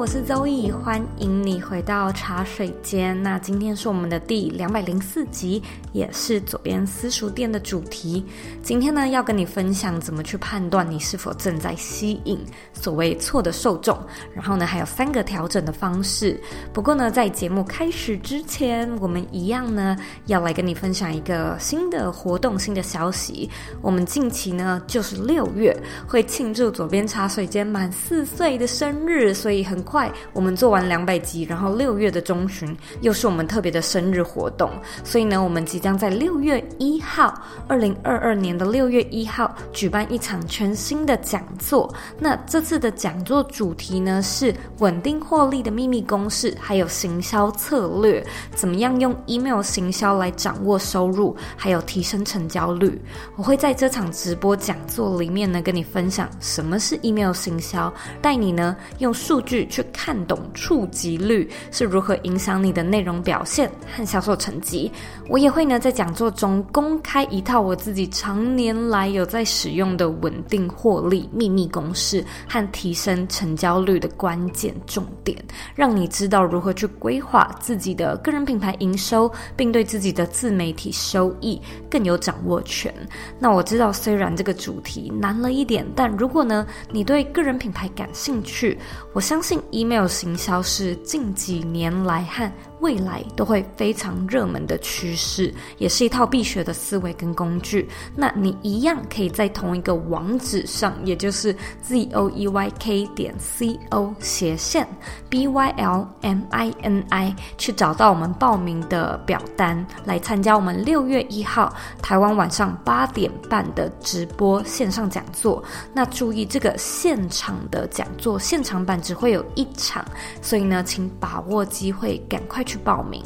我是周易欢迎你回到茶水间。那今天是我们的第两百零四集，也是左边私塾店的主题。今天呢，要跟你分享怎么去判断你是否正在吸引所谓错的受众。然后呢，还有三个调整的方式。不过呢，在节目开始之前，我们一样呢，要来跟你分享一个新的活动、新的消息。我们近期呢，就是六月会庆祝左边茶水间满四岁的生日，所以很。快，我们做完两百集，然后六月的中旬又是我们特别的生日活动，所以呢，我们即将在六月一号，二零二二年的六月一号举办一场全新的讲座。那这次的讲座主题呢是稳定获利的秘密公式，还有行销策略，怎么样用 email 行销来掌握收入，还有提升成交率。我会在这场直播讲座里面呢跟你分享什么是 email 行销，带你呢用数据去。看懂触及率是如何影响你的内容表现和销售成绩。我也会呢在讲座中公开一套我自己常年来有在使用的稳定获利秘密公式和提升成交率的关键重点，让你知道如何去规划自己的个人品牌营收，并对自己的自媒体收益更有掌握权。那我知道虽然这个主题难了一点，但如果呢你对个人品牌感兴趣，我相信。Email 行销是近几年来和未来都会非常热门的趋势，也是一套必学的思维跟工具。那你一样可以在同一个网址上，也就是 z o e y k 点 c o 斜线 b y l m i n i 去找到我们报名的表单，来参加我们六月一号台湾晚上八点半的直播线上讲座。那注意这个现场的讲座，现场版只会有一场，所以呢，请把握机会，赶快去报名。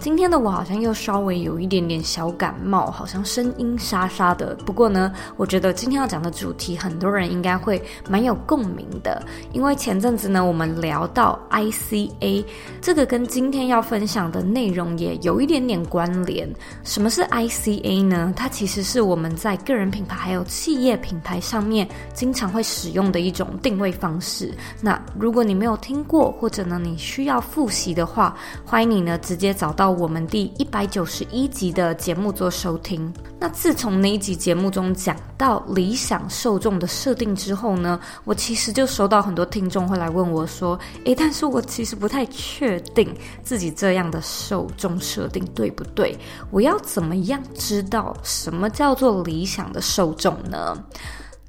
今天的我好像又稍微有一点点小感冒，好像声音沙沙的。不过呢，我觉得今天要讲的主题，很多人应该会蛮有共鸣的。因为前阵子呢，我们聊到 ICA，这个跟今天要分享的内容也有一点点关联。什么是 ICA 呢？它其实是我们在个人品牌还有企业品牌上面经常会使用的一种定位方式。那如果你没有听过，或者呢你需要复习的话，欢迎你呢直接找。找到我们第一百九十一集的节目做收听。那自从那一集节目中讲到理想受众的设定之后呢，我其实就收到很多听众会来问我说：“诶，但是我其实不太确定自己这样的受众设定对不对？我要怎么样知道什么叫做理想的受众呢？”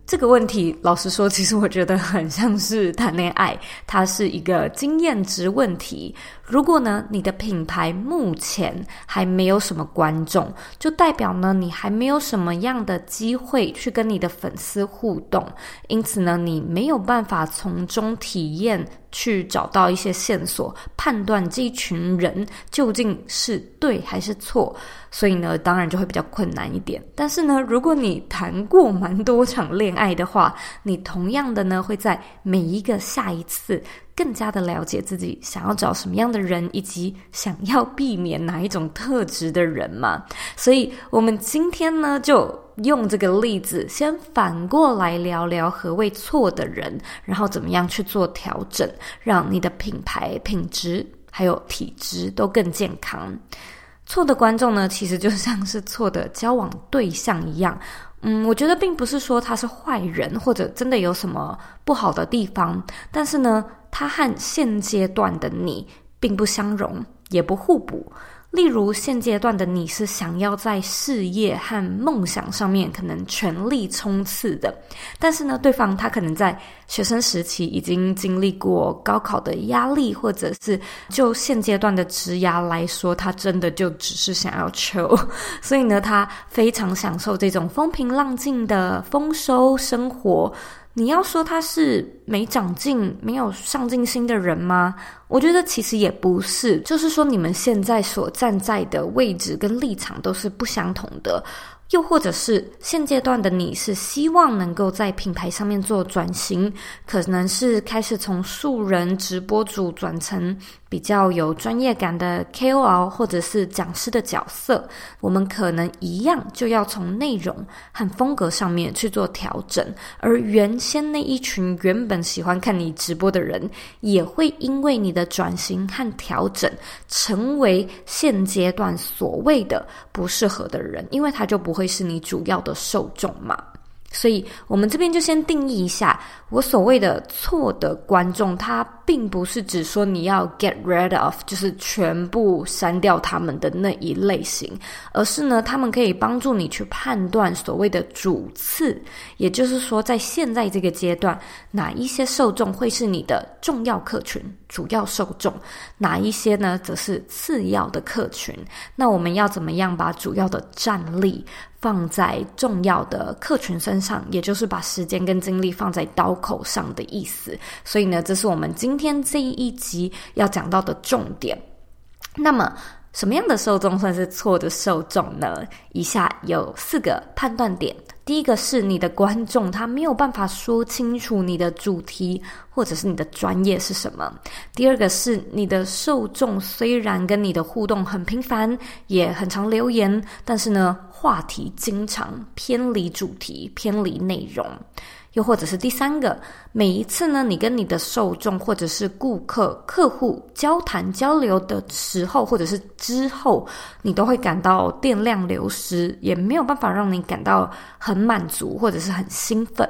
这个问题，老实说，其实我觉得很像是谈恋爱，它是一个经验值问题。如果呢，你的品牌目前还没有什么观众，就代表呢，你还没有什么样的机会去跟你的粉丝互动，因此呢，你没有办法从中体验，去找到一些线索，判断这一群人究竟是对还是错。所以呢，当然就会比较困难一点。但是呢，如果你谈过蛮多场恋爱的话，你同样的呢，会在每一个下一次。更加的了解自己想要找什么样的人，以及想要避免哪一种特质的人嘛。所以，我们今天呢，就用这个例子，先反过来聊聊何谓错的人，然后怎么样去做调整，让你的品牌品质还有体质都更健康。错的观众呢，其实就像是错的交往对象一样。嗯，我觉得并不是说他是坏人，或者真的有什么不好的地方，但是呢，他和现阶段的你并不相容，也不互补。例如，现阶段的你是想要在事业和梦想上面可能全力冲刺的，但是呢，对方他可能在学生时期已经经历过高考的压力，或者是就现阶段的职涯来说，他真的就只是想要求，所以呢，他非常享受这种风平浪静的丰收生活。你要说他是没长进、没有上进心的人吗？我觉得其实也不是，就是说你们现在所站在的位置跟立场都是不相同的。又或者是现阶段的你是希望能够在品牌上面做转型，可能是开始从素人直播主转成比较有专业感的 KOL 或者是讲师的角色，我们可能一样就要从内容和风格上面去做调整，而原先那一群原本喜欢看你直播的人，也会因为你的转型和调整，成为现阶段所谓的不适合的人，因为他就不会是你主要的受众嘛，所以我们这边就先定义一下，我所谓的错的观众，他并不是指说你要 get rid of，就是全部删掉他们的那一类型，而是呢，他们可以帮助你去判断所谓的主次，也就是说，在现在这个阶段，哪一些受众会是你的重要客群、主要受众，哪一些呢，则是次要的客群。那我们要怎么样把主要的战力放在重要的客群身上，也就是把时间跟精力放在刀口上的意思。所以呢，这是我们今天这一集要讲到的重点。那么，什么样的受众算是错的受众呢？以下有四个判断点。第一个是你的观众，他没有办法说清楚你的主题或者是你的专业是什么。第二个是你的受众虽然跟你的互动很频繁，也很常留言，但是呢，话题经常偏离主题，偏离内容。又或者是第三个，每一次呢，你跟你的受众或者是顾客、客户交谈交流的时候，或者是之后，你都会感到电量流失，也没有办法让你感到很满足或者是很兴奋。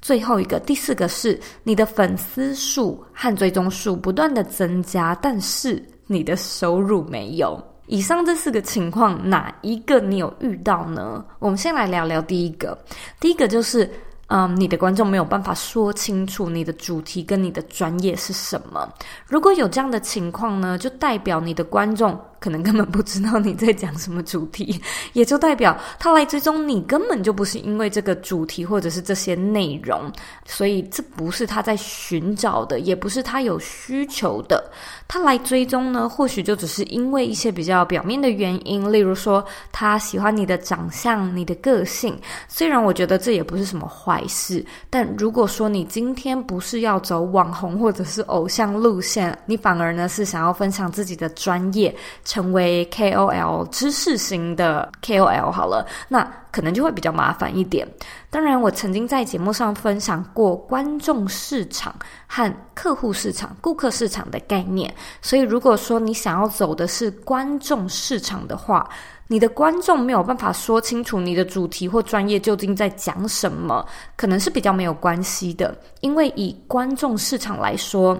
最后一个，第四个是你的粉丝数和追踪数不断的增加，但是你的收入没有。以上这四个情况，哪一个你有遇到呢？我们先来聊聊第一个，第一个就是。嗯，你的观众没有办法说清楚你的主题跟你的专业是什么。如果有这样的情况呢，就代表你的观众。可能根本不知道你在讲什么主题，也就代表他来追踪你根本就不是因为这个主题或者是这些内容，所以这不是他在寻找的，也不是他有需求的。他来追踪呢，或许就只是因为一些比较表面的原因，例如说他喜欢你的长相、你的个性。虽然我觉得这也不是什么坏事，但如果说你今天不是要走网红或者是偶像路线，你反而呢是想要分享自己的专业。成为 KOL 知识型的 KOL 好了，那可能就会比较麻烦一点。当然，我曾经在节目上分享过观众市场和客户市场、顾客市场的概念。所以，如果说你想要走的是观众市场的话，你的观众没有办法说清楚你的主题或专业究竟在讲什么，可能是比较没有关系的。因为以观众市场来说，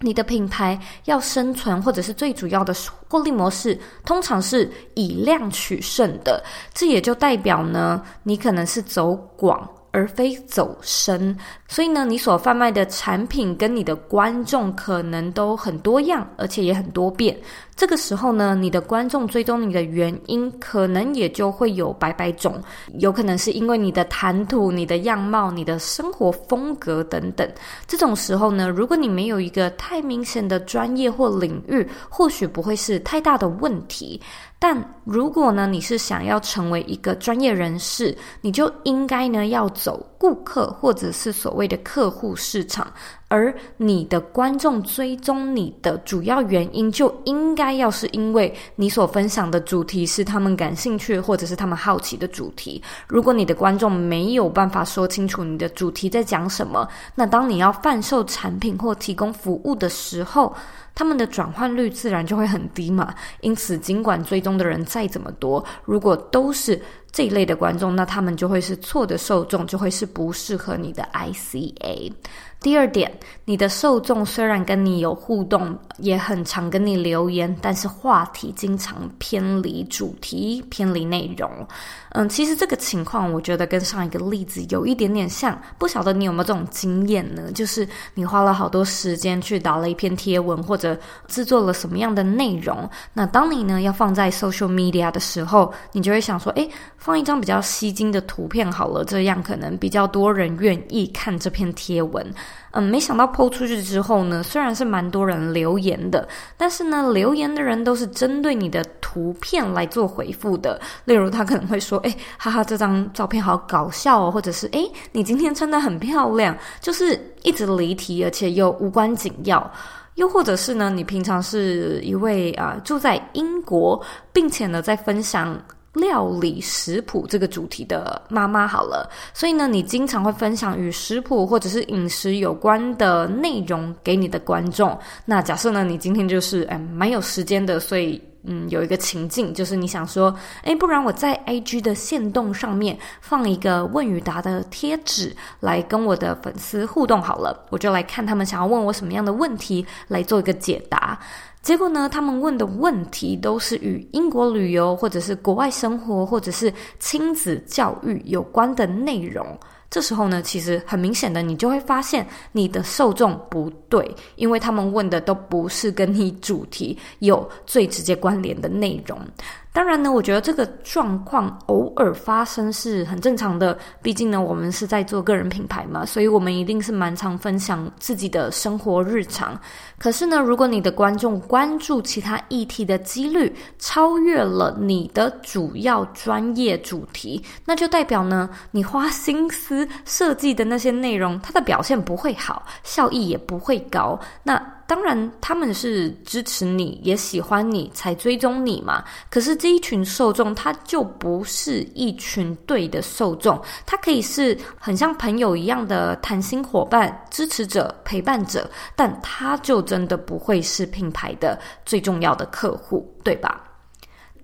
你的品牌要生存，或者是最主要的获利模式，通常是以量取胜的。这也就代表呢，你可能是走广。而非走深，所以呢，你所贩卖的产品跟你的观众可能都很多样，而且也很多变。这个时候呢，你的观众追踪你的原因可能也就会有百百种，有可能是因为你的谈吐、你的样貌、你的生活风格等等。这种时候呢，如果你没有一个太明显的专业或领域，或许不会是太大的问题。但如果呢，你是想要成为一个专业人士，你就应该呢要走顾客或者是所谓的客户市场，而你的观众追踪你的主要原因就应该要是因为你所分享的主题是他们感兴趣或者是他们好奇的主题。如果你的观众没有办法说清楚你的主题在讲什么，那当你要贩售产品或提供服务的时候，他们的转换率自然就会很低嘛，因此尽管追踪的人再怎么多，如果都是这一类的观众，那他们就会是错的受众，就会是不适合你的 ICA。第二点，你的受众虽然跟你有互动，也很常跟你留言，但是话题经常偏离主题、偏离内容。嗯，其实这个情况我觉得跟上一个例子有一点点像，不晓得你有没有这种经验呢？就是你花了好多时间去打了一篇贴文，或者制作了什么样的内容，那当你呢要放在 social media 的时候，你就会想说，诶，放一张比较吸睛的图片好了，这样可能比较多人愿意看这篇贴文。嗯，没想到抛出去之后呢，虽然是蛮多人留言的，但是呢，留言的人都是针对你的图片来做回复的。例如，他可能会说：“哎，哈哈，这张照片好搞笑哦。”或者是：“哎，你今天穿的很漂亮。”就是一直离题，而且又无关紧要。又或者是呢，你平常是一位啊、住在英国，并且呢在分享。料理食谱这个主题的妈妈好了，所以呢，你经常会分享与食谱或者是饮食有关的内容给你的观众。那假设呢，你今天就是哎蛮有时间的，所以嗯有一个情境，就是你想说，哎，不然我在 IG 的限动上面放一个问与答的贴纸，来跟我的粉丝互动好了，我就来看他们想要问我什么样的问题，来做一个解答。结果呢，他们问的问题都是与英国旅游，或者是国外生活，或者是亲子教育有关的内容。这时候呢，其实很明显的，你就会发现你的受众不对，因为他们问的都不是跟你主题有最直接关联的内容。当然呢，我觉得这个状况偶尔发生是很正常的。毕竟呢，我们是在做个人品牌嘛，所以我们一定是蛮常分享自己的生活日常。可是呢，如果你的观众关注其他议题的几率超越了你的主要专业主题，那就代表呢，你花心思设计的那些内容，它的表现不会好，效益也不会高。那当然，他们是支持你，也喜欢你，才追踪你嘛。可是这一群受众，他就不是一群对的受众，他可以是很像朋友一样的谈心伙伴、支持者、陪伴者，但他就真的不会是品牌的最重要的客户，对吧？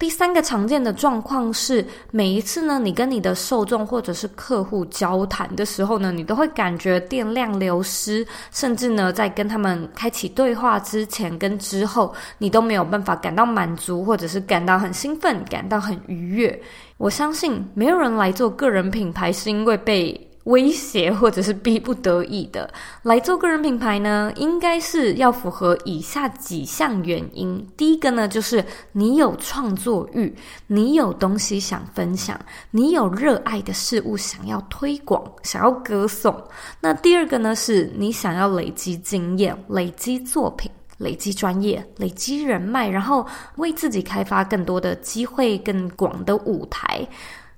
第三个常见的状况是，每一次呢，你跟你的受众或者是客户交谈的时候呢，你都会感觉电量流失，甚至呢，在跟他们开启对话之前跟之后，你都没有办法感到满足，或者是感到很兴奋，感到很愉悦。我相信没有人来做个人品牌是因为被威胁或者是逼不得已的来做个人品牌呢，应该是要符合以下几项原因。第一个呢，就是你有创作欲，你有东西想分享，你有热爱的事物想要推广、想要歌颂。那第二个呢，是你想要累积经验、累积作品、累积专业、累积人脉，然后为自己开发更多的机会、更广的舞台。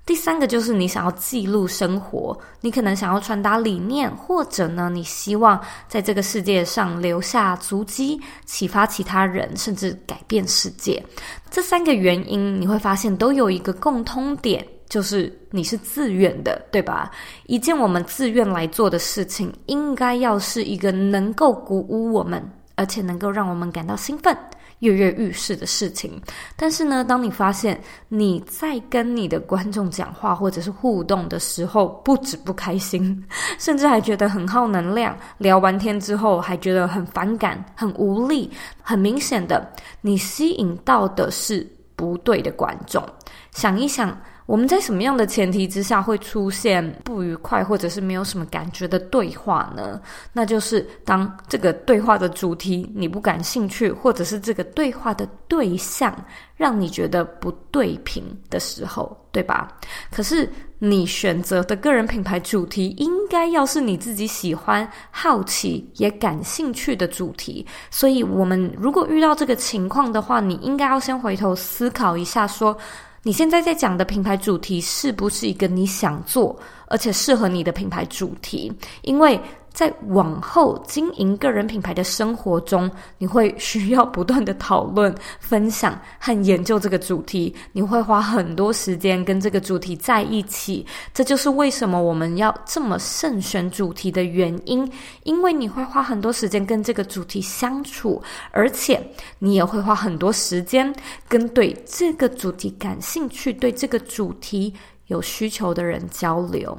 第三个就是你想要记录生活，你可能想要传达理念，或者呢，你希望在这个世界上留下足迹，启发其他人，甚至改变世界。这三个原因你会发现都有一个共通点，就是你是自愿的，对吧？一件我们自愿来做的事情，应该要是一个能够鼓舞我们，而且能够让我们感到兴奋。跃跃欲试的事情，但是呢，当你发现你在跟你的观众讲话或者是互动的时候，不止不开心，甚至还觉得很耗能量，聊完天之后还觉得很反感、很无力，很明显的，你吸引到的是不对的观众。想一想。我们在什么样的前提之下会出现不愉快或者是没有什么感觉的对话呢？那就是当这个对话的主题你不感兴趣，或者是这个对话的对象让你觉得不对频的时候，对吧？可是你选择的个人品牌主题应该要是你自己喜欢、好奇也感兴趣的主题。所以，我们如果遇到这个情况的话，你应该要先回头思考一下，说。你现在在讲的品牌主题是不是一个你想做而且适合你的品牌主题？因为在往后经营个人品牌的生活中，你会需要不断的讨论、分享和研究这个主题。你会花很多时间跟这个主题在一起，这就是为什么我们要这么慎选主题的原因。因为你会花很多时间跟这个主题相处，而且你也会花很多时间跟对这个主题感兴趣、对这个主题有需求的人交流。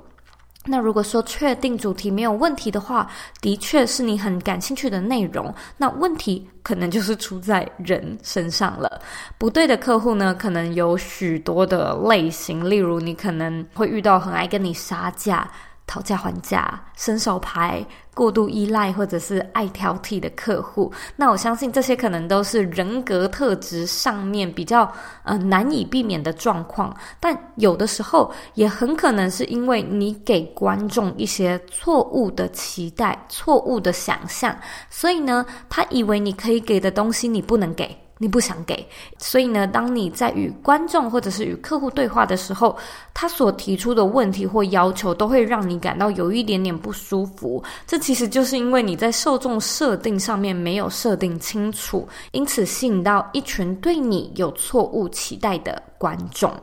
那如果说确定主题没有问题的话，的确是你很感兴趣的内容。那问题可能就是出在人身上了。不对的客户呢，可能有许多的类型，例如你可能会遇到很爱跟你杀价。讨价还价、伸手牌、过度依赖或者是爱挑剔的客户，那我相信这些可能都是人格特质上面比较呃难以避免的状况。但有的时候也很可能是因为你给观众一些错误的期待、错误的想象，所以呢，他以为你可以给的东西你不能给。你不想给，所以呢，当你在与观众或者是与客户对话的时候，他所提出的问题或要求都会让你感到有一点点不舒服。这其实就是因为你在受众设定上面没有设定清楚，因此吸引到一群对你有错误期待的观众。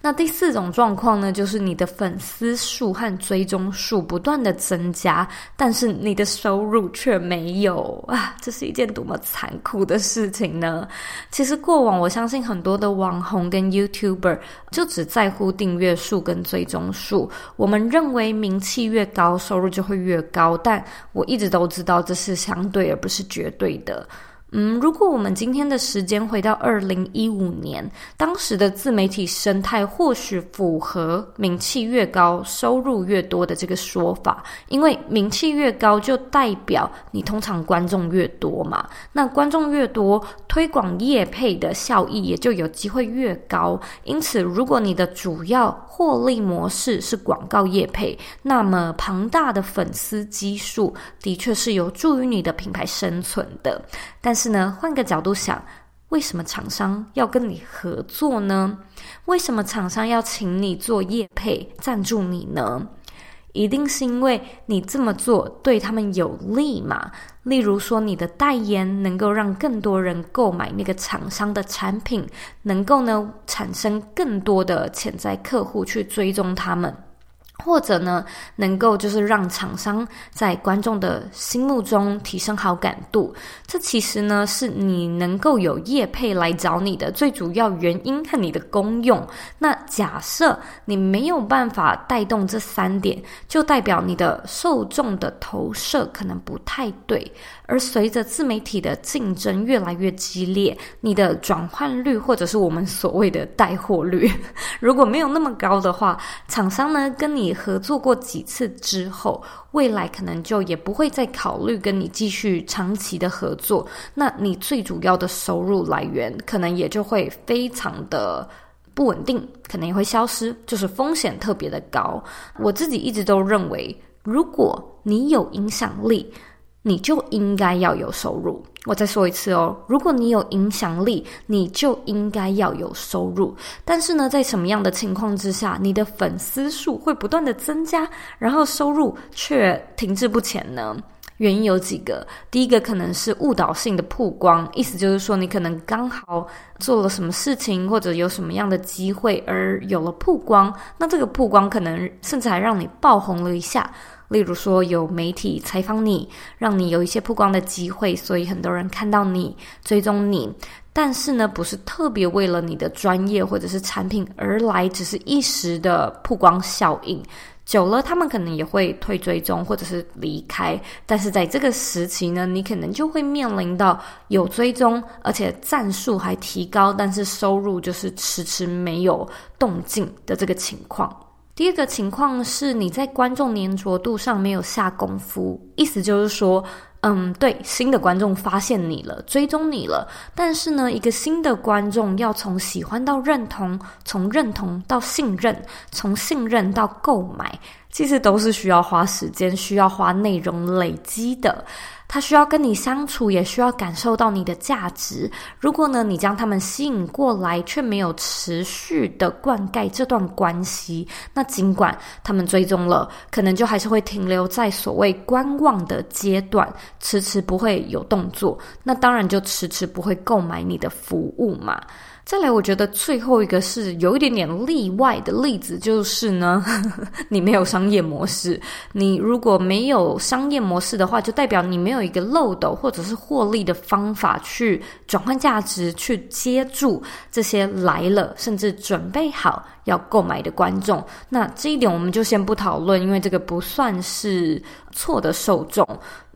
那第四种状况呢，就是你的粉丝数和追踪数不断的增加，但是你的收入却没有啊！这是一件多么残酷的事情呢？其实过往我相信很多的网红跟 YouTuber 就只在乎订阅数跟追踪数，我们认为名气越高，收入就会越高，但我一直都知道这是相对而不是绝对的。嗯，如果我们今天的时间回到二零一五年，当时的自媒体生态或许符合名气越高，收入越多的这个说法，因为名气越高就代表你通常观众越多嘛，那观众越多，推广业配的效益也就有机会越高。因此，如果你的主要获利模式是广告业配，那么庞大的粉丝基数的确是有助于你的品牌生存的，但是。呢，换个角度想，为什么厂商要跟你合作呢？为什么厂商要请你做业配赞助你呢？一定是因为你这么做对他们有利嘛。例如说，你的代言能够让更多人购买那个厂商的产品，能够呢产生更多的潜在客户去追踪他们。或者呢，能够就是让厂商在观众的心目中提升好感度，这其实呢是你能够有业配来找你的最主要原因和你的功用。那假设你没有办法带动这三点，就代表你的受众的投射可能不太对。而随着自媒体的竞争越来越激烈，你的转换率或者是我们所谓的带货率，如果没有那么高的话，厂商呢跟你合作过几次之后，未来可能就也不会再考虑跟你继续长期的合作。那你最主要的收入来源可能也就会非常的不稳定，可能也会消失，就是风险特别的高。我自己一直都认为，如果你有影响力，你就应该要有收入。我再说一次哦，如果你有影响力，你就应该要有收入。但是呢，在什么样的情况之下，你的粉丝数会不断的增加，然后收入却停滞不前呢？原因有几个。第一个可能是误导性的曝光，意思就是说，你可能刚好做了什么事情，或者有什么样的机会而有了曝光。那这个曝光可能甚至还让你爆红了一下。例如说，有媒体采访你，让你有一些曝光的机会，所以很多人看到你，追踪你。但是呢，不是特别为了你的专业或者是产品而来，只是一时的曝光效应。久了，他们可能也会退追踪或者是离开。但是在这个时期呢，你可能就会面临到有追踪，而且战术还提高，但是收入就是迟迟没有动静的这个情况。第二个情况是你在观众粘着度上没有下功夫，意思就是说，嗯，对，新的观众发现你了，追踪你了，但是呢，一个新的观众要从喜欢到认同，从认同到信任，从信任到购买，其实都是需要花时间、需要花内容累积的。他需要跟你相处，也需要感受到你的价值。如果呢，你将他们吸引过来，却没有持续的灌溉这段关系，那尽管他们追踪了，可能就还是会停留在所谓观望的阶段，迟迟不会有动作。那当然就迟迟不会购买你的服务嘛。再来，我觉得最后一个是有一点点例外的例子，就是呢，呵呵，你没有商业模式。你如果没有商业模式的话，就代表你没有一个漏斗或者是获利的方法去转换价值，去接住这些来了甚至准备好要购买的观众。那这一点我们就先不讨论，因为这个不算是错的受众，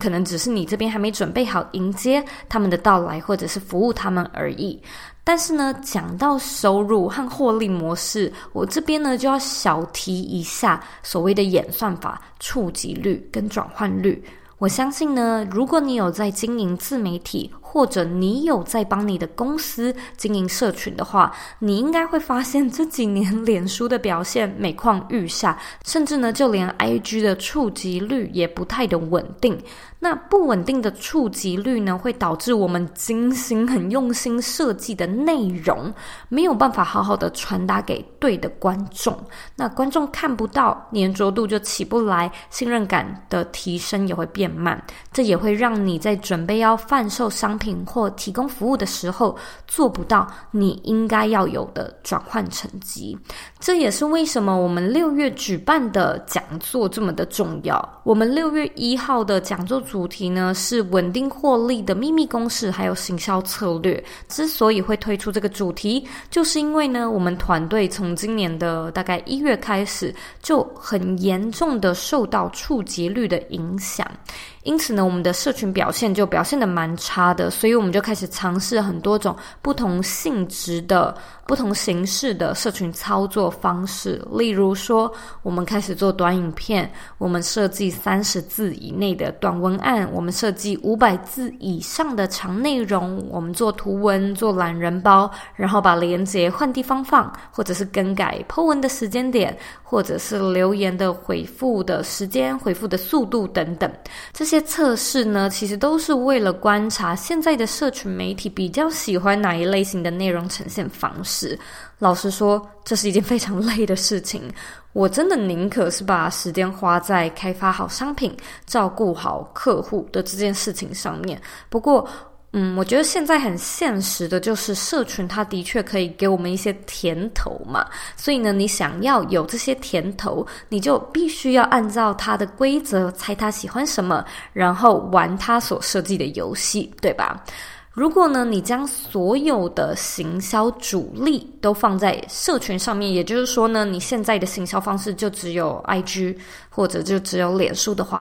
可能只是你这边还没准备好迎接他们的到来，或者是服务他们而已。但是呢，讲到收入和获利模式，我这边呢就要小提一下所谓的演算法、触及率跟转换率。我相信呢，如果你有在经营自媒体，或者你有在帮你的公司经营社群的话，你应该会发现这几年脸书的表现每况愈下，甚至呢，就连 IG 的触及率也不太的稳定。那不稳定的触及率呢，会导致我们精心、很用心设计的内容没有办法好好的传达给对的观众。那观众看不到，黏着度就起不来，信任感的提升也会变慢。这也会让你在准备要贩售商品或提供服务的时候，做不到你应该要有的转换成绩。这也是为什么我们六月举办的讲座这么的重要。我们六月一号的讲座主题呢，是稳定获利的秘密公式，还有行销策略。之所以会推出这个主题，就是因为呢，我们团队从今年的大概一月开始，就很严重的受到触及率的影响。因此呢，我们的社群表现就表现的蛮差的，所以我们就开始尝试很多种不同性质的、不同形式的社群操作方式。例如说，我们开始做短影片，我们设计三十字以内的短文案，我们设计五百字以上的长内容，我们做图文、做懒人包，然后把链接换地方放，或者是更改 po 文的时间点，或者是留言的回复的时间、回复的速度等等，这些。些测试呢，其实都是为了观察现在的社群媒体比较喜欢哪一类型的内容呈现方式。老实说，这是一件非常累的事情。我真的宁可是把时间花在开发好商品、照顾好客户的这件事情上面。不过，嗯，我觉得现在很现实的就是，社群它的确可以给我们一些甜头嘛。所以呢，你想要有这些甜头，你就必须要按照它的规则猜他喜欢什么，然后玩他所设计的游戏，对吧？如果呢，你将所有的行销主力都放在社群上面，也就是说呢，你现在的行销方式就只有 IG 或者就只有脸书的话，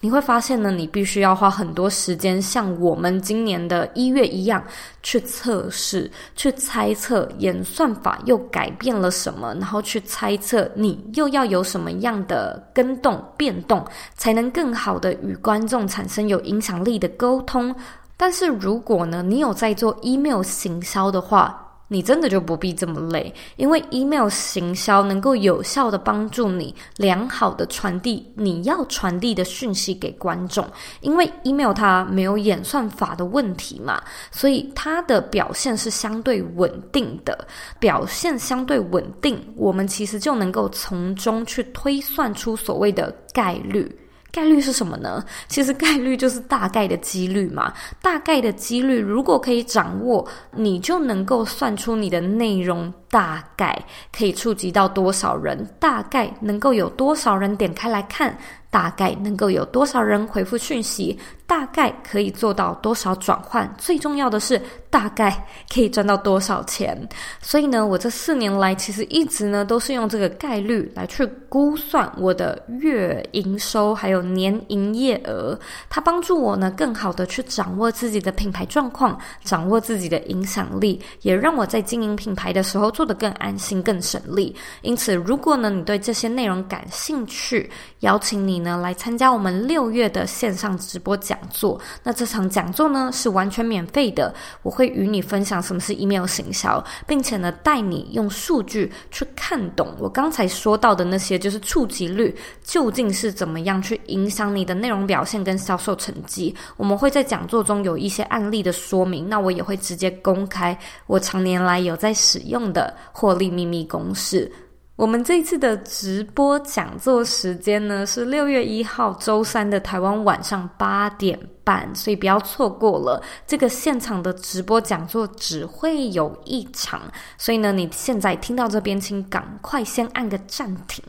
你会发现呢，你必须要花很多时间，像我们今年的一月一样，去测试、去猜测演算法又改变了什么，然后去猜测你又要有什么样的跟动变动，才能更好的与观众产生有影响力的沟通。但是如果呢，你有在做 email 行销的话，你真的就不必这么累，因为 email 行销能够有效的帮助你良好的传递你要传递的讯息给观众，因为 email 它没有演算法的问题嘛，所以它的表现是相对稳定的，表现相对稳定，我们其实就能够从中去推算出所谓的概率。概率是什么呢？其实概率就是大概的几率嘛。大概的几率如果可以掌握，你就能够算出你的内容大概可以触及到多少人，大概能够有多少人点开来看。大概能够有多少人回复讯息？大概可以做到多少转换？最重要的是，大概可以赚到多少钱？所以呢，我这四年来其实一直呢都是用这个概率来去估算我的月营收还有年营业额。它帮助我呢更好的去掌握自己的品牌状况，掌握自己的影响力，也让我在经营品牌的时候做得更安心、更省力。因此，如果呢你对这些内容感兴趣，邀请你呢，来参加我们六月的线上直播讲座。那这场讲座呢是完全免费的，我会与你分享什么是 email 行销，并且呢带你用数据去看懂我刚才说到的那些，就是触及率究竟是怎么样去影响你的内容表现跟销售成绩。我们会在讲座中有一些案例的说明，那我也会直接公开我常年来有在使用的获利秘密公式。我们这次的直播讲座时间呢，是六月一号周三的台湾晚上八点半，所以不要错过了。这个现场的直播讲座只会有一场，所以呢，你现在听到这边，请赶快先按个暂停，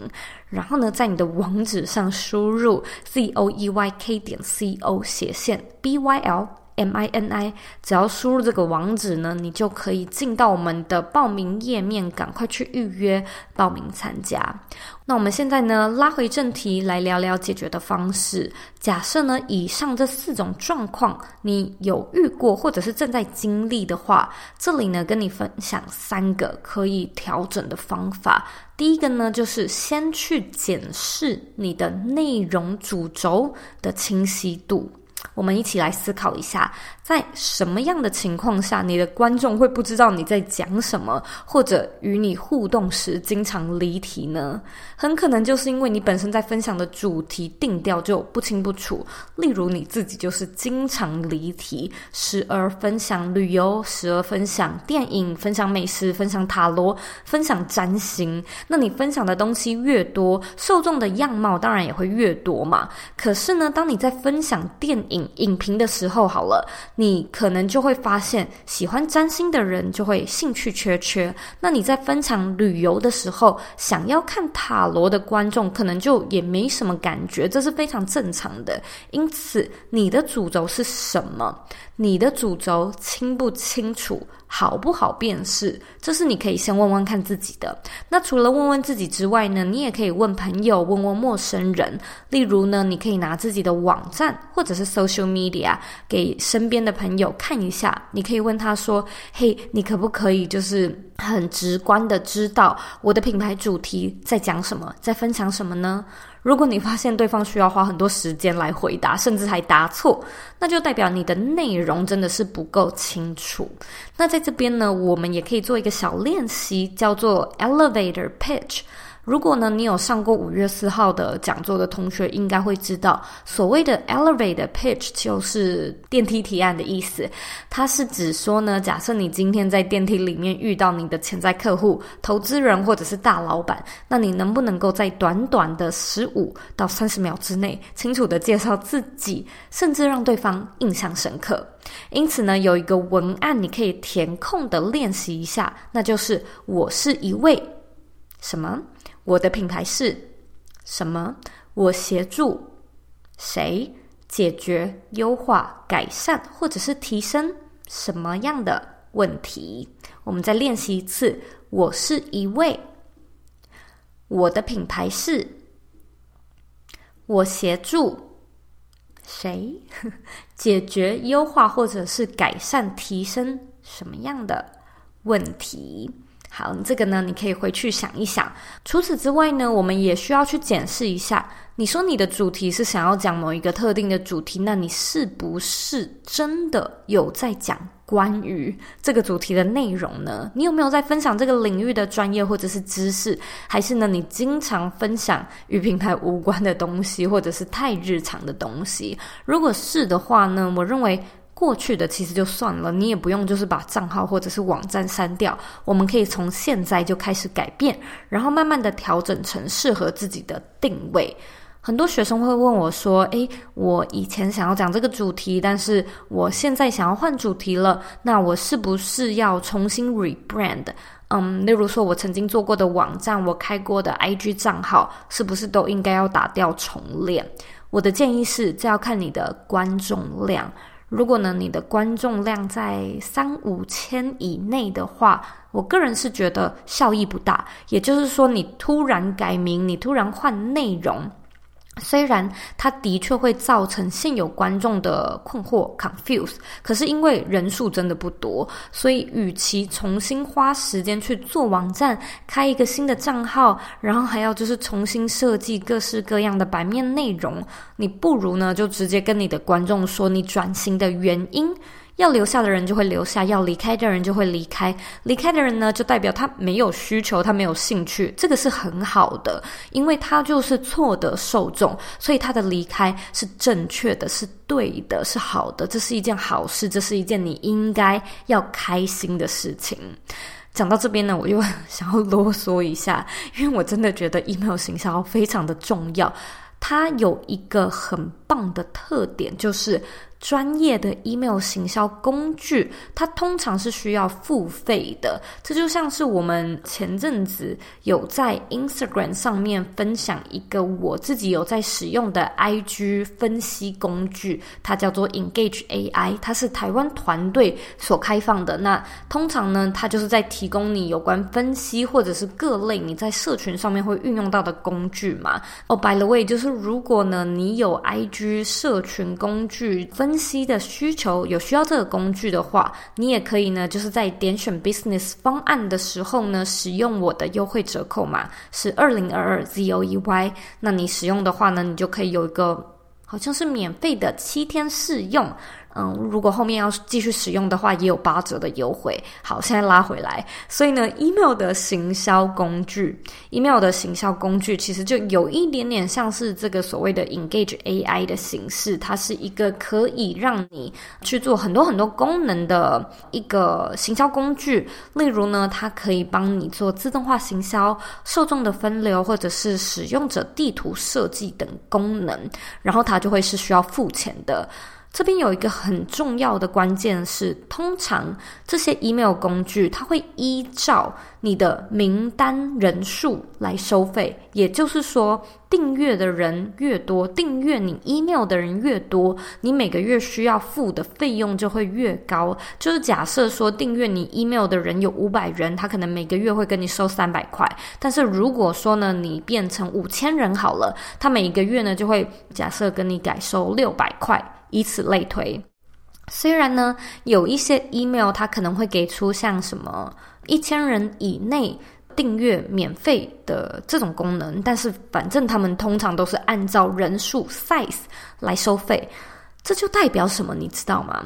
然后呢，在你的网址上输入 z o e y k 点 c o 斜线 b y l。M I N I，只要输入这个网址呢，你就可以进到我们的报名页面，赶快去预约报名参加。那我们现在呢，拉回正题来聊聊解决的方式。假设呢，以上这四种状况你有遇过或者是正在经历的话，这里呢跟你分享三个可以调整的方法。第一个呢，就是先去检视你的内容主轴的清晰度。我们一起来思考一下，在什么样的情况下，你的观众会不知道你在讲什么，或者与你互动时经常离题呢？很可能就是因为你本身在分享的主题定调就不清不楚。例如你自己就是经常离题，时而分享旅游，时而分享电影，分享美食，分享塔罗，分享占星。那你分享的东西越多，受众的样貌当然也会越多嘛。可是呢，当你在分享电影，影影评的时候，好了，你可能就会发现，喜欢占星的人就会兴趣缺缺。那你在分场旅游的时候，想要看塔罗的观众可能就也没什么感觉，这是非常正常的。因此，你的主轴是什么？你的主轴清不清楚？好不好辨识？这是你可以先问问看自己的。那除了问问自己之外呢，你也可以问朋友，问问陌生人。例如呢，你可以拿自己的网站或者是 social media 给身边的朋友看一下。你可以问他说：“嘿，你可不可以就是很直观的知道我的品牌主题在讲什么，在分享什么呢？”如果你发现对方需要花很多时间来回答，甚至还答错，那就代表你的内容真的是不够清楚。那在这边呢，我们也可以做一个小练习，叫做 Elevator Pitch。如果呢，你有上过五月四号的讲座的同学，应该会知道，所谓的 elevator pitch 就是电梯提案的意思。它是指说呢，假设你今天在电梯里面遇到你的潜在客户、投资人或者是大老板，那你能不能够在短短的十五到三十秒之内，清楚地介绍自己，甚至让对方印象深刻？因此呢，有一个文案你可以填空的练习一下，那就是我是一位什么？我的品牌是什么？我协助谁解决、优化、改善，或者是提升什么样的问题？我们再练习一次。我是一位，我的品牌是，我协助谁 解决、优化，或者是改善、提升什么样的问题？好，这个呢，你可以回去想一想。除此之外呢，我们也需要去检视一下。你说你的主题是想要讲某一个特定的主题，那你是不是真的有在讲关于这个主题的内容呢？你有没有在分享这个领域的专业或者是知识？还是呢，你经常分享与平台无关的东西，或者是太日常的东西？如果是的话呢，我认为。过去的其实就算了，你也不用就是把账号或者是网站删掉。我们可以从现在就开始改变，然后慢慢的调整成适合自己的定位。很多学生会问我说：“诶，我以前想要讲这个主题，但是我现在想要换主题了，那我是不是要重新 rebrand？嗯，例如说我曾经做过的网站，我开过的 IG 账号，是不是都应该要打掉重练？”我的建议是，这要看你的观众量。如果呢，你的观众量在三五千以内的话，我个人是觉得效益不大。也就是说，你突然改名，你突然换内容。虽然它的确会造成现有观众的困惑 （confuse），可是因为人数真的不多，所以与其重新花时间去做网站、开一个新的账号，然后还要就是重新设计各式各样的版面内容，你不如呢就直接跟你的观众说你转型的原因。要留下的人就会留下，要离开的人就会离开。离开的人呢，就代表他没有需求，他没有兴趣，这个是很好的，因为他就是错的受众，所以他的离开是正确的，是对的，是好的，这是一件好事，这是一件你应该要开心的事情。讲到这边呢，我就 想要啰嗦一下，因为我真的觉得 email 行销非常的重要。它有一个很棒的特点，就是。专业的 email 行销工具，它通常是需要付费的。这就像是我们前阵子有在 Instagram 上面分享一个我自己有在使用的 IG 分析工具，它叫做 Engage AI，它是台湾团队所开放的。那通常呢，它就是在提供你有关分析或者是各类你在社群上面会运用到的工具嘛。哦，by the way，就是如果呢你有 IG 社群工具分。分析的需求有需要这个工具的话，你也可以呢，就是在点选 Business 方案的时候呢，使用我的优惠折扣码是二零二二 ZOEY。那你使用的话呢，你就可以有一个好像是免费的七天试用。嗯，如果后面要继续使用的话，也有八折的优惠。好，现在拉回来，所以呢，email 的行销工具，email 的行销工具其实就有一点点像是这个所谓的 engage AI 的形式，它是一个可以让你去做很多很多功能的一个行销工具。例如呢，它可以帮你做自动化行销、受众的分流，或者是使用者地图设计等功能，然后它就会是需要付钱的。这边有一个很重要的关键是，通常这些 email 工具，它会依照你的名单人数来收费。也就是说，订阅的人越多，订阅你 email 的人越多，你每个月需要付的费用就会越高。就是假设说，订阅你 email 的人有五百人，他可能每个月会跟你收三百块。但是如果说呢，你变成五千人好了，他每个月呢就会假设跟你改收六百块。以此类推，虽然呢，有一些 email 它可能会给出像什么一千人以内订阅免费的这种功能，但是反正他们通常都是按照人数 size 来收费，这就代表什么？你知道吗？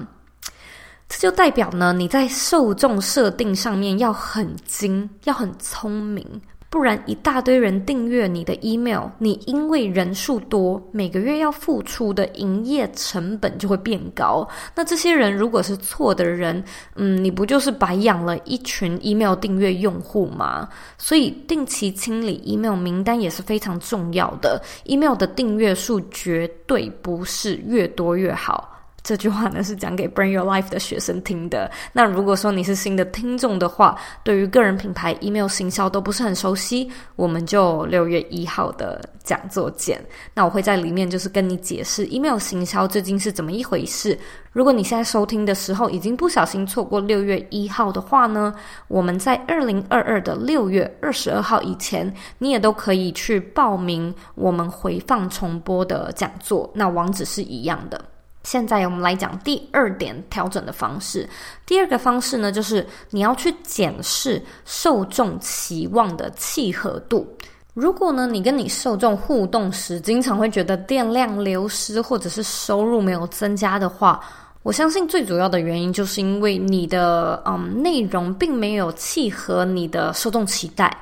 这就代表呢，你在受众设定上面要很精，要很聪明。不然，一大堆人订阅你的 email，你因为人数多，每个月要付出的营业成本就会变高。那这些人如果是错的人，嗯，你不就是白养了一群 email 订阅用户吗？所以，定期清理 email 名单也是非常重要的。email 的订阅数绝对不是越多越好。这句话呢是讲给 Bring Your Life 的学生听的。那如果说你是新的听众的话，对于个人品牌 email 行销都不是很熟悉，我们就六月一号的讲座见。那我会在里面就是跟你解释 email 行销究竟是怎么一回事。如果你现在收听的时候已经不小心错过六月一号的话呢，我们在二零二二的六月二十二号以前，你也都可以去报名我们回放重播的讲座。那网址是一样的。现在我们来讲第二点调整的方式。第二个方式呢，就是你要去检视受众期望的契合度。如果呢，你跟你受众互动时，经常会觉得电量流失，或者是收入没有增加的话，我相信最主要的原因就是因为你的嗯内容并没有契合你的受众期待。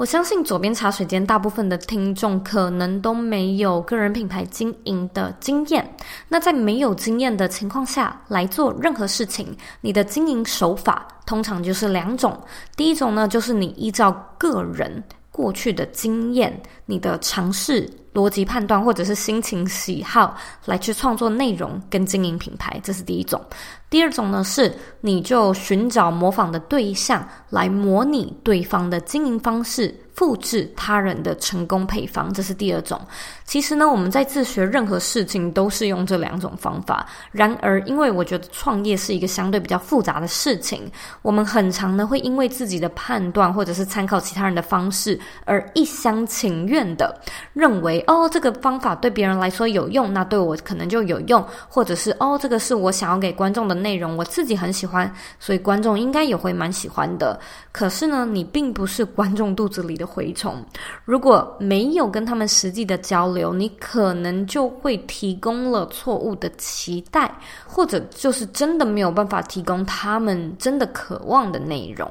我相信左边茶水间大部分的听众可能都没有个人品牌经营的经验。那在没有经验的情况下来做任何事情，你的经营手法通常就是两种。第一种呢，就是你依照个人过去的经验、你的尝试、逻辑判断或者是心情喜好来去创作内容跟经营品牌，这是第一种。第二种呢，是你就寻找模仿的对象来模拟对方的经营方式。复制他人的成功配方，这是第二种。其实呢，我们在自学任何事情都是用这两种方法。然而，因为我觉得创业是一个相对比较复杂的事情，我们很常呢会因为自己的判断或者是参考其他人的方式而一厢情愿的认为，哦，这个方法对别人来说有用，那对我可能就有用，或者是哦，这个是我想要给观众的内容，我自己很喜欢，所以观众应该也会蛮喜欢的。可是呢，你并不是观众肚子里的蛔虫，如果没有跟他们实际的交流，你可能就会提供了错误的期待，或者就是真的没有办法提供他们真的渴望的内容。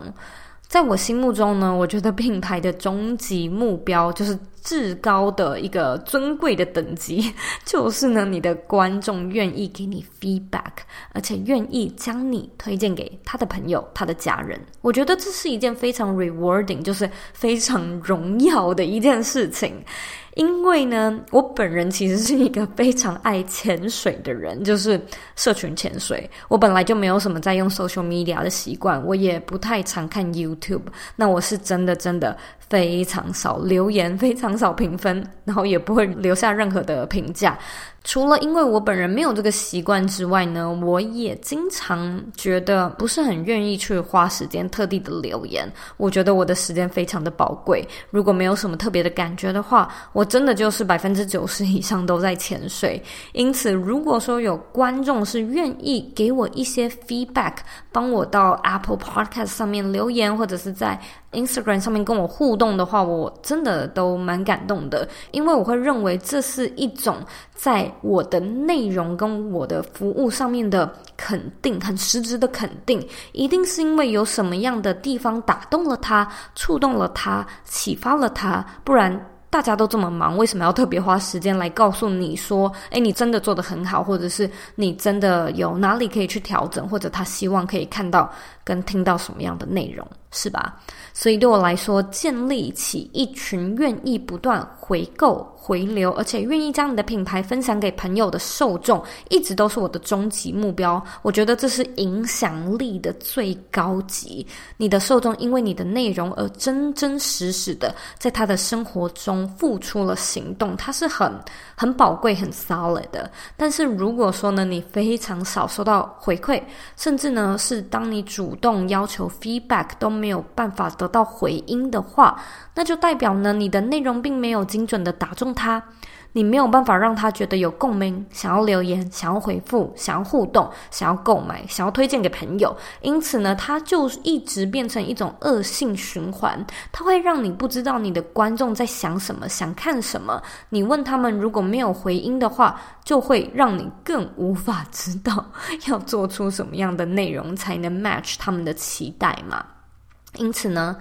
在我心目中呢，我觉得品牌的终极目标就是至高的一个尊贵的等级，就是呢，你的观众愿意给你 feedback，而且愿意将你推荐给他的朋友、他的家人。我觉得这是一件非常 rewarding，就是非常荣耀的一件事情。因为呢，我本人其实是一个非常爱潜水的人，就是社群潜水。我本来就没有什么在用 social media 的习惯，我也不太常看 YouTube。那我是真的真的非常少留言，非常少评分，然后也不会留下任何的评价。除了因为我本人没有这个习惯之外呢，我也经常觉得不是很愿意去花时间特地的留言。我觉得我的时间非常的宝贵，如果没有什么特别的感觉的话，我真的就是百分之九十以上都在潜水。因此，如果说有观众是愿意给我一些 feedback，帮我到 Apple Podcast 上面留言，或者是在 Instagram 上面跟我互动的话，我真的都蛮感动的，因为我会认为这是一种在我的内容跟我的服务上面的肯定，很实质的肯定，一定是因为有什么样的地方打动了他，触动了他，启发了他，不然大家都这么忙，为什么要特别花时间来告诉你说，诶，你真的做得很好，或者是你真的有哪里可以去调整，或者他希望可以看到跟听到什么样的内容，是吧？所以对我来说，建立起一群愿意不断回购、回流，而且愿意将你的品牌分享给朋友的受众，一直都是我的终极目标。我觉得这是影响力的最高级。你的受众因为你的内容而真真实实的在他的生活中付出了行动，它是很很宝贵、很 solid 的。但是如果说呢，你非常少收到回馈，甚至呢是当你主动要求 feedback 都没有办法得到回音的话，那就代表呢，你的内容并没有精准的打中他，你没有办法让他觉得有共鸣，想要留言，想要回复，想要互动，想要购买，想要推荐给朋友。因此呢，他就一直变成一种恶性循环，它会让你不知道你的观众在想什么，想看什么。你问他们如果没有回音的话，就会让你更无法知道 要做出什么样的内容才能 match 他们的期待嘛。因此呢，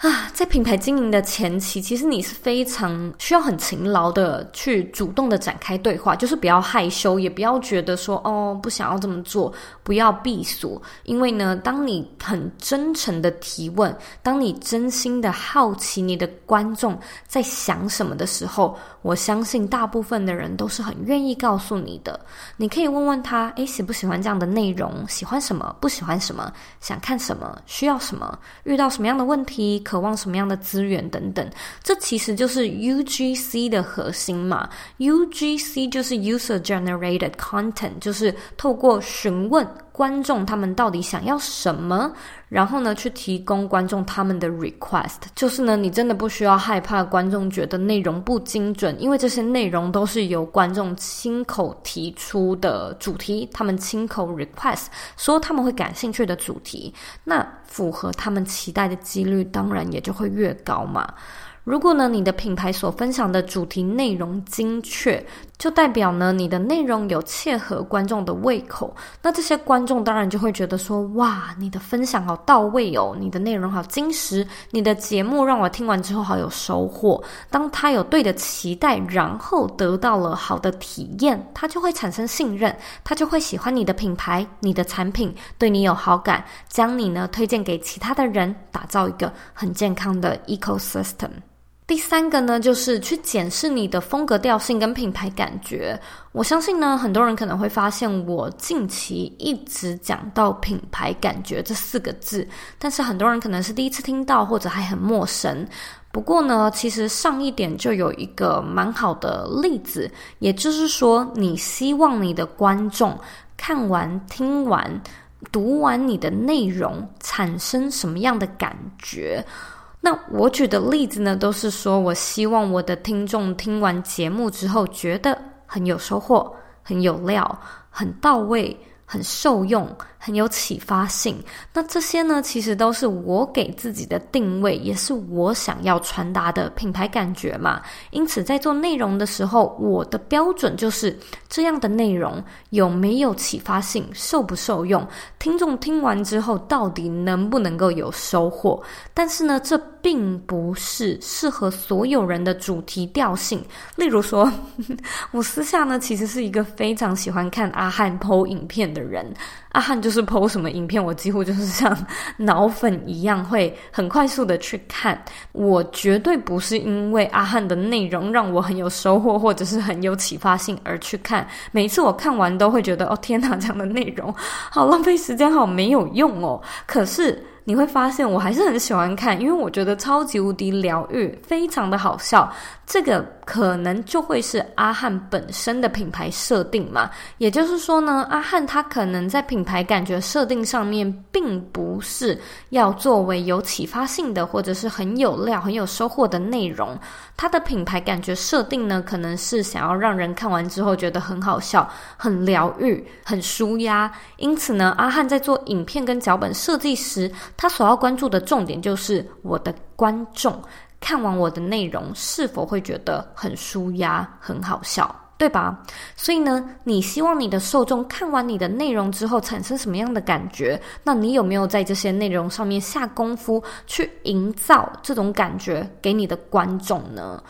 啊，在品牌经营的前期，其实你是非常需要很勤劳的去主动的展开对话，就是不要害羞，也不要觉得说哦，不想要这么做，不要避俗。因为呢，当你很真诚的提问，当你真心的好奇你的观众在想什么的时候，我相信大部分的人都是很愿意告诉你的。你可以问问他，诶，喜不喜欢这样的内容？喜欢什么？不喜欢什么？想看什么？需要什么？遇到什么样的问题？渴望什么样的资源等等，这其实就是 UGC 的核心嘛。UGC 就是 User Generated Content，就是透过询问观众他们到底想要什么，然后呢去提供观众他们的 request。就是呢，你真的不需要害怕观众觉得内容不精准，因为这些内容都是由观众亲口提出的主题，他们亲口 request 说他们会感兴趣的主题，那符合他们期待的几率当然也就会越高嘛。如果呢，你的品牌所分享的主题内容精确，就代表呢，你的内容有切合观众的胃口。那这些观众当然就会觉得说，哇，你的分享好到位哦，你的内容好精实，你的节目让我听完之后好有收获。当他有对的期待，然后得到了好的体验，他就会产生信任，他就会喜欢你的品牌、你的产品，对你有好感，将你呢推荐给其他的人，打造一个很健康的 ecosystem。第三个呢，就是去检视你的风格调性跟品牌感觉。我相信呢，很多人可能会发现我近期一直讲到品牌感觉这四个字，但是很多人可能是第一次听到，或者还很陌生。不过呢，其实上一点就有一个蛮好的例子，也就是说，你希望你的观众看完、听完、读完你的内容，产生什么样的感觉？那我举的例子呢，都是说我希望我的听众听完节目之后，觉得很有收获、很有料、很到位、很受用，很有启发性。那这些呢，其实都是我给自己的定位，也是我想要传达的品牌感觉嘛。因此，在做内容的时候，我的标准就是这样的内容有没有启发性，受不受用，听众听完之后到底能不能够有收获。但是呢，这并不是适合所有人的主题调性。例如说，我私下呢，其实是一个非常喜欢看阿汉 PO 影片的人，阿汉就 PO 什么影片，我几乎就是像脑粉一样，会很快速的去看。我绝对不是因为阿汉的内容让我很有收获，或者是很有启发性而去看。每次我看完都会觉得，哦天哪，这样的内容好浪费时间，好没有用哦。可是。你会发现，我还是很喜欢看，因为我觉得超级无敌疗愈，非常的好笑。这个可能就会是阿汉本身的品牌设定嘛。也就是说呢，阿汉他可能在品牌感觉设定上面，并不是要作为有启发性的，或者是很有料、很有收获的内容。他的品牌感觉设定呢，可能是想要让人看完之后觉得很好笑、很疗愈、很舒压。因此呢，阿汉在做影片跟脚本设计时，他所要关注的重点就是我的观众看完我的内容是否会觉得很舒压、很好笑，对吧？所以呢，你希望你的受众看完你的内容之后产生什么样的感觉？那你有没有在这些内容上面下功夫去营造这种感觉给你的观众呢？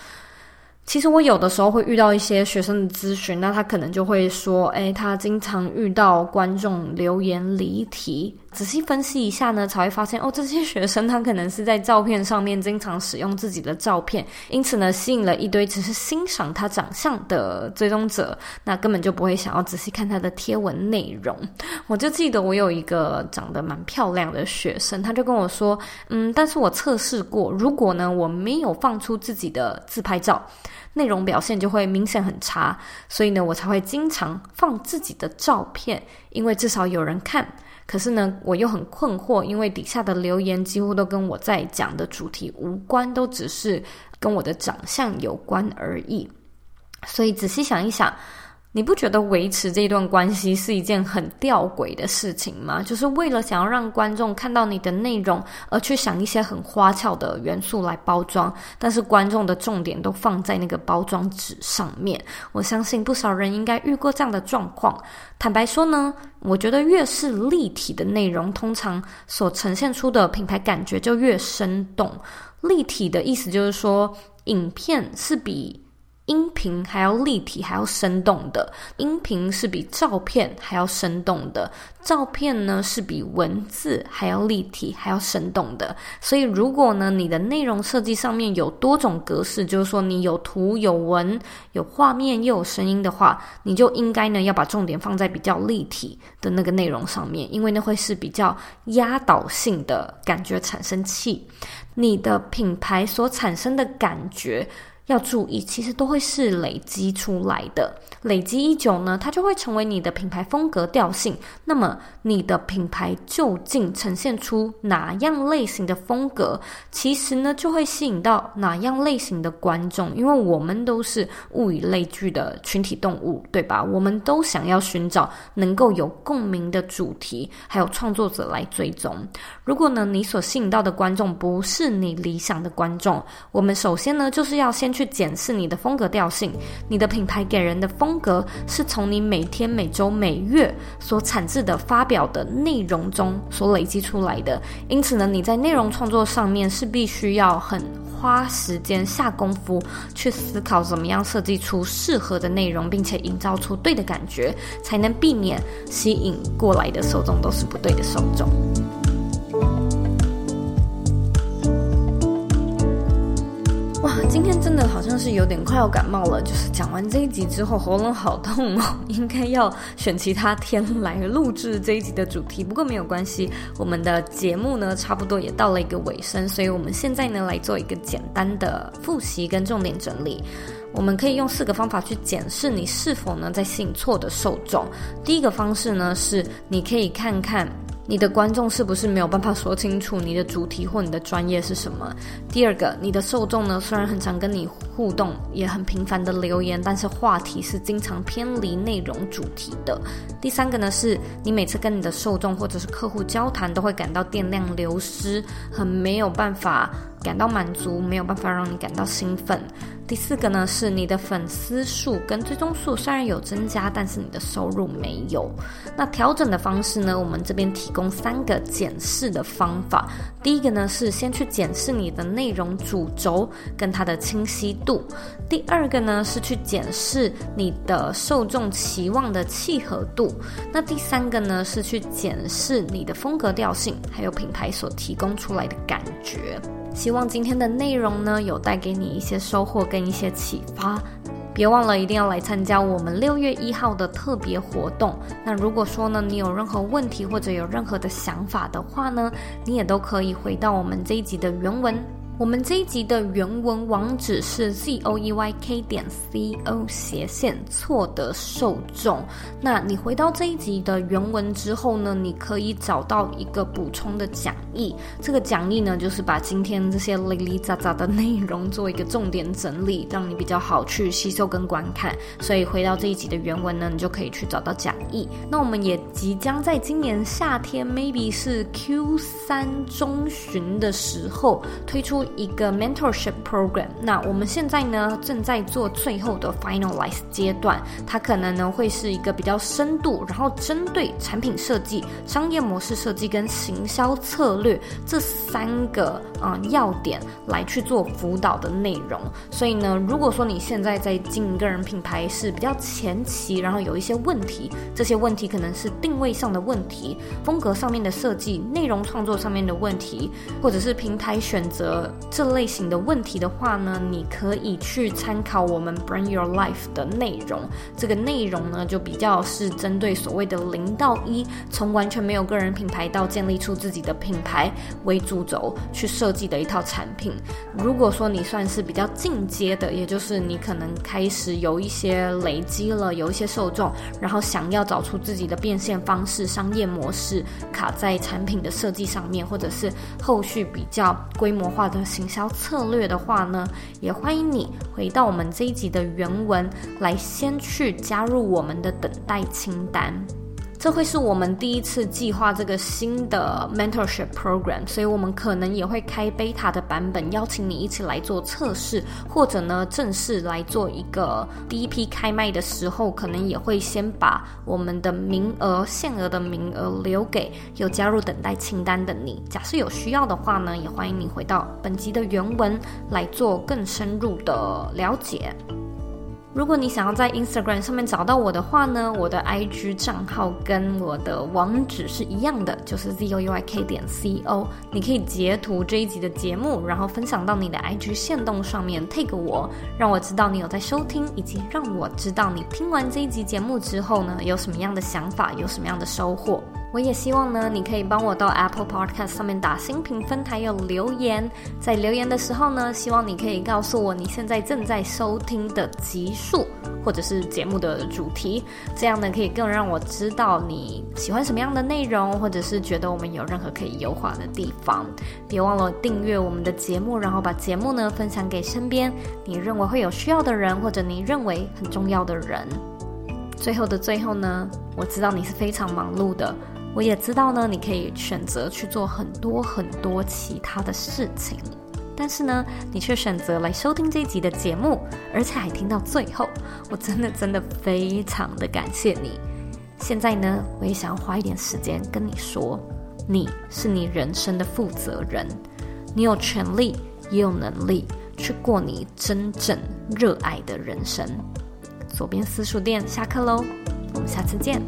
其实我有的时候会遇到一些学生的咨询，那他可能就会说，诶，他经常遇到观众留言离题。仔细分析一下呢，才会发现，哦，这些学生他可能是在照片上面经常使用自己的照片，因此呢，吸引了一堆只是欣赏他长相的追踪者，那根本就不会想要仔细看他的贴文内容。我就记得我有一个长得蛮漂亮的学生，他就跟我说，嗯，但是我测试过，如果呢，我没有放出自己的自拍照。内容表现就会明显很差，所以呢，我才会经常放自己的照片，因为至少有人看。可是呢，我又很困惑，因为底下的留言几乎都跟我在讲的主题无关，都只是跟我的长相有关而已。所以仔细想一想。你不觉得维持这段关系是一件很吊诡的事情吗？就是为了想要让观众看到你的内容，而去想一些很花俏的元素来包装，但是观众的重点都放在那个包装纸上面。我相信不少人应该遇过这样的状况。坦白说呢，我觉得越是立体的内容，通常所呈现出的品牌感觉就越生动。立体的意思就是说，影片是比音频还要立体，还要生动的。音频是比照片还要生动的，照片呢是比文字还要立体，还要生动的。所以，如果呢你的内容设计上面有多种格式，就是说你有图、有文、有画面又有声音的话，你就应该呢要把重点放在比较立体的那个内容上面，因为那会是比较压倒性的感觉产生器。你的品牌所产生的感觉。要注意，其实都会是累积出来的。累积一久呢，它就会成为你的品牌风格调性。那么，你的品牌究竟呈现出哪样类型的风格？其实呢，就会吸引到哪样类型的观众。因为我们都是物以类聚的群体动物，对吧？我们都想要寻找能够有共鸣的主题，还有创作者来追踪。如果呢，你所吸引到的观众不是你理想的观众，我们首先呢，就是要先去去检视你的风格调性，你的品牌给人的风格是从你每天、每周、每月所产制的发表的内容中所累积出来的。因此呢，你在内容创作上面是必须要很花时间下功夫去思考怎么样设计出适合的内容，并且营造出对的感觉，才能避免吸引过来的受众都是不对的受众。哇，今天真的好像是有点快要感冒了。就是讲完这一集之后，喉咙好痛哦，应该要选其他天来录制这一集的主题。不过没有关系，我们的节目呢，差不多也到了一个尾声，所以我们现在呢，来做一个简单的复习跟重点整理。我们可以用四个方法去检视你是否呢在吸引错的受众。第一个方式呢，是你可以看看。你的观众是不是没有办法说清楚你的主题或你的专业是什么？第二个，你的受众呢，虽然很常跟你互动，也很频繁的留言，但是话题是经常偏离内容主题的。第三个呢，是你每次跟你的受众或者是客户交谈，都会感到电量流失，很没有办法感到满足，没有办法让你感到兴奋。第四个呢，是你的粉丝数跟追踪数虽然有增加，但是你的收入没有。那调整的方式呢，我们这边提供三个检视的方法。第一个呢，是先去检视你的内容主轴跟它的清晰度。第二个呢，是去检视你的受众期望的契合度。那第三个呢，是去检视你的风格调性，还有品牌所提供出来的感觉。希望今天的内容呢，有带给你一些收获跟一些启发。别忘了一定要来参加我们六月一号的特别活动。那如果说呢，你有任何问题或者有任何的想法的话呢，你也都可以回到我们这一集的原文。我们这一集的原文网址是 z o e y k 点 c o 斜线错的受众。那你回到这一集的原文之后呢，你可以找到一个补充的讲义。这个讲义呢，就是把今天这些零零杂杂的内容做一个重点整理，让你比较好去吸收跟观看。所以回到这一集的原文呢，你就可以去找到讲义。那我们也即将在今年夏天，maybe 是 Q 三中旬的时候推出。一个 mentorship program，那我们现在呢，正在做最后的 finalize 阶段，它可能呢会是一个比较深度，然后针对产品设计、商业模式设计跟行销策略这三个啊、要点来去做辅导的内容。所以呢，如果说你现在在经营个人品牌是比较前期，然后有一些问题，这些问题可能是定位上的问题、风格上面的设计、内容创作上面的问题，或者是平台选择。这类型的问题的话呢，你可以去参考我们 Brand Your Life 的内容。这个内容呢，就比较是针对所谓的零到一，从完全没有个人品牌到建立出自己的品牌为主轴去设计的一套产品。如果说你算是比较进阶的，也就是你可能开始有一些累积了，有一些受众，然后想要找出自己的变现方式、商业模式，卡在产品的设计上面，或者是后续比较规模化的。行销策略的话呢，也欢迎你回到我们这一集的原文来，先去加入我们的等待清单。这会是我们第一次计划这个新的 mentorship program，所以我们可能也会开 beta 的版本，邀请你一起来做测试，或者呢正式来做一个第一批开卖的时候，可能也会先把我们的名额限额的名额留给有加入等待清单的你。假设有需要的话呢，也欢迎你回到本集的原文来做更深入的了解。如果你想要在 Instagram 上面找到我的话呢，我的 IG 账号跟我的网址是一样的，就是 zoeyk 点 co。你可以截图这一集的节目，然后分享到你的 IG 线动上面，tag 我，让我知道你有在收听，以及让我知道你听完这一集节目之后呢，有什么样的想法，有什么样的收获。我也希望呢，你可以帮我到 Apple Podcast 上面打新评分，还有留言。在留言的时候呢，希望你可以告诉我你现在正在收听的集数，或者是节目的主题，这样呢可以更让我知道你喜欢什么样的内容，或者是觉得我们有任何可以优化的地方。别忘了订阅我们的节目，然后把节目呢分享给身边你认为会有需要的人，或者你认为很重要的人。最后的最后呢，我知道你是非常忙碌的。我也知道呢，你可以选择去做很多很多其他的事情，但是呢，你却选择来收听这一集的节目，而且还听到最后，我真的真的非常的感谢你。现在呢，我也想要花一点时间跟你说，你是你人生的负责人，你有权利也有能力去过你真正热爱的人生。左边私塾店下课喽，我们下次见。